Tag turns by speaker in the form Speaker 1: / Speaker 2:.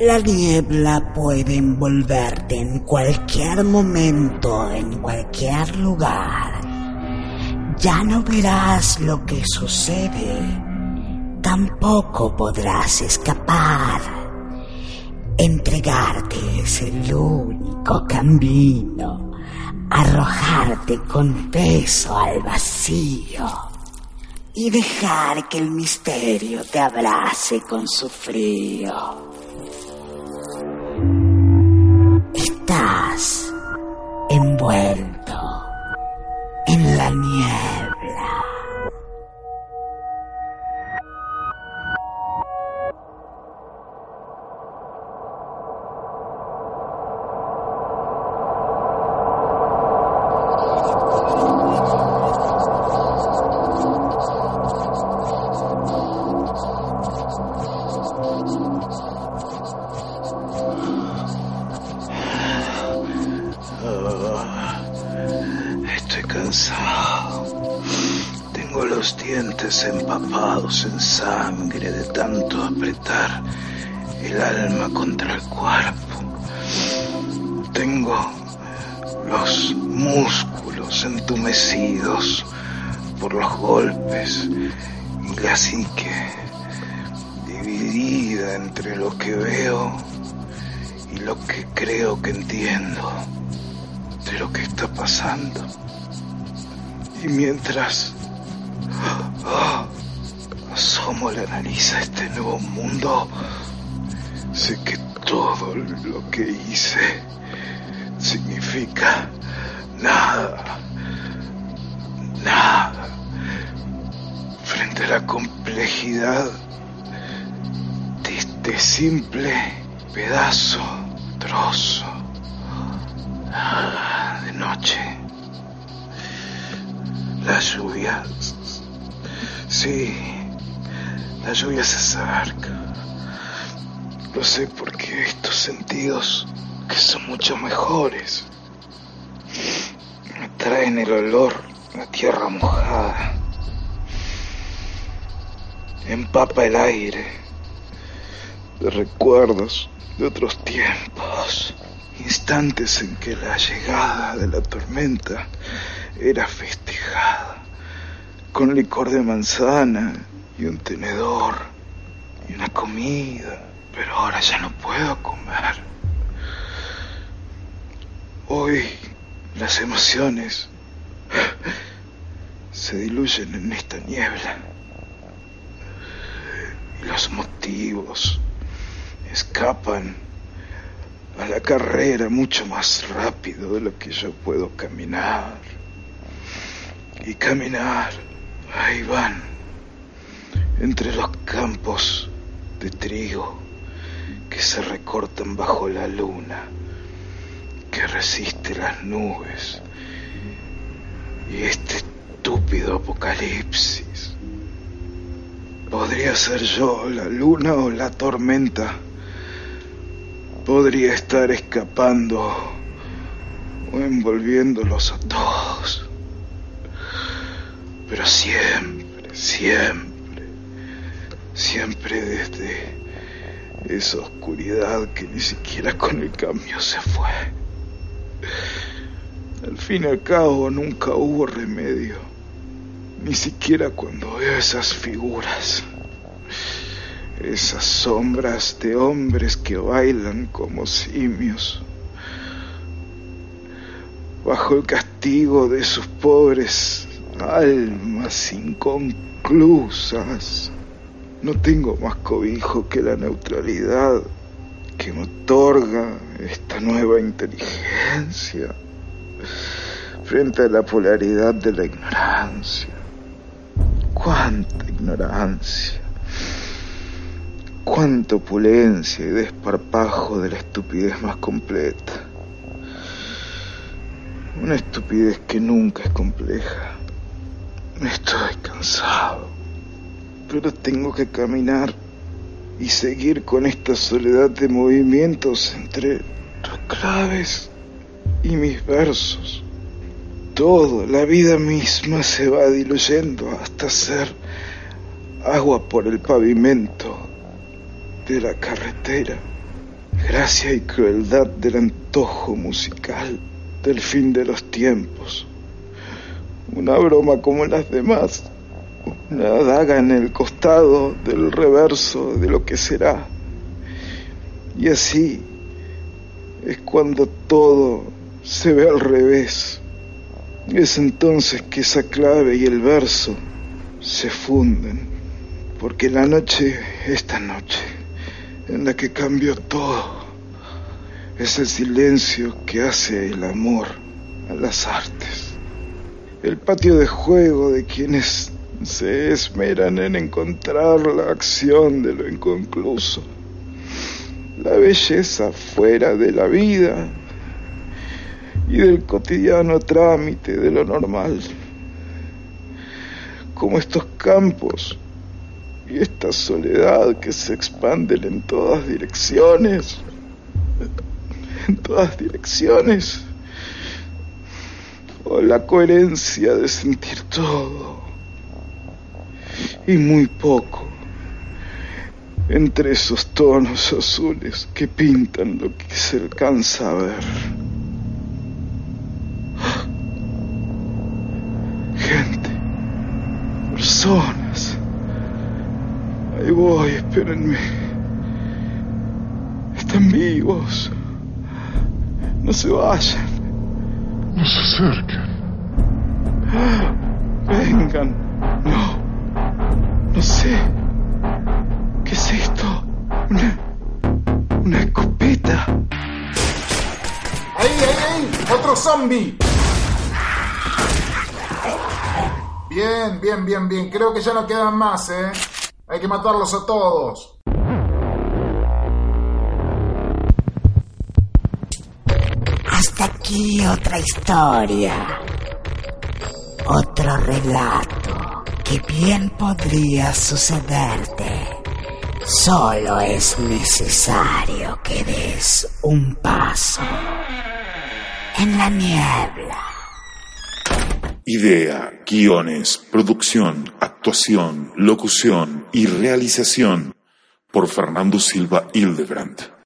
Speaker 1: La niebla puede envolverte en cualquier momento, en cualquier lugar. Ya no verás lo que sucede. Tampoco podrás escapar. Entregarte es el único camino. Arrojarte con peso al vacío. Y dejar que el misterio te abrace con su frío.
Speaker 2: away. Tengo los dientes empapados en sangre de tanto apretar el alma contra el cuerpo. Tengo los músculos entumecidos por los golpes y la psique dividida entre lo que veo y lo que creo que entiendo de lo que está pasando. Y mientras asomo la nariz a este nuevo mundo, sé que todo lo que hice significa nada, nada, frente a la complejidad de este simple pedazo, trozo Sí, la lluvia se acerca. Lo sé porque estos sentidos, que son mucho mejores, me traen el olor a tierra mojada. Empapa el aire de recuerdos de otros tiempos instantes en que la llegada de la tormenta era festejada, con licor de manzana y un tenedor y una comida, pero ahora ya no puedo comer. Hoy las emociones se diluyen en esta niebla y los motivos escapan a la carrera mucho más rápido de lo que yo puedo caminar. Y caminar, ahí van, entre los campos de trigo que se recortan bajo la luna, que resiste las nubes y este estúpido apocalipsis. Podría ser yo la luna o la tormenta podría estar escapando o envolviéndolos a todos. Pero siempre, siempre, siempre desde esa oscuridad que ni siquiera con el cambio se fue. Al fin y al cabo nunca hubo remedio, ni siquiera cuando veo esas figuras esas sombras de hombres que bailan como simios, bajo el castigo de sus pobres almas inconclusas. No tengo más cobijo que la neutralidad que me otorga esta nueva inteligencia frente a la polaridad de la ignorancia. ¡Cuánta ignorancia! cuánta opulencia y desparpajo de la estupidez más completa. Una estupidez que nunca es compleja. Estoy cansado, pero tengo que caminar y seguir con esta soledad de movimientos entre tus claves y mis versos. Todo, la vida misma se va diluyendo hasta ser agua por el pavimento de la carretera gracia y crueldad del antojo musical del fin de los tiempos. Una broma como las demás, una daga en el costado del reverso de lo que será. Y así es cuando todo se ve al revés. Es entonces que esa clave y el verso se funden, porque la noche, esta noche, en la que cambió todo, es el silencio que hace el amor a las artes. El patio de juego de quienes se esmeran en encontrar la acción de lo inconcluso. La belleza fuera de la vida y del cotidiano trámite de lo normal. Como estos campos y esta soledad que se expanden en todas direcciones en todas direcciones. La coherencia de sentir todo. Y muy poco. Entre esos tonos azules que pintan lo que se alcanza a ver. Gente. Personas. Ahí voy, espérenme. Están vivos. No se vayan.
Speaker 3: No se acerquen.
Speaker 2: Vengan. No. No sé. ¿Qué es esto? Una. Una escopeta.
Speaker 4: ¡Ahí, ahí, ahí! ¡Otro zombie! Bien, bien, bien, bien. Creo que ya no quedan más, ¿eh? Hay que matarlos a todos.
Speaker 1: Hasta aquí otra historia. Otro relato que bien podría sucederte. Solo es necesario que des un paso en la niebla.
Speaker 3: Idea, guiones, producción, actuación, locución y realización por Fernando Silva Hildebrand.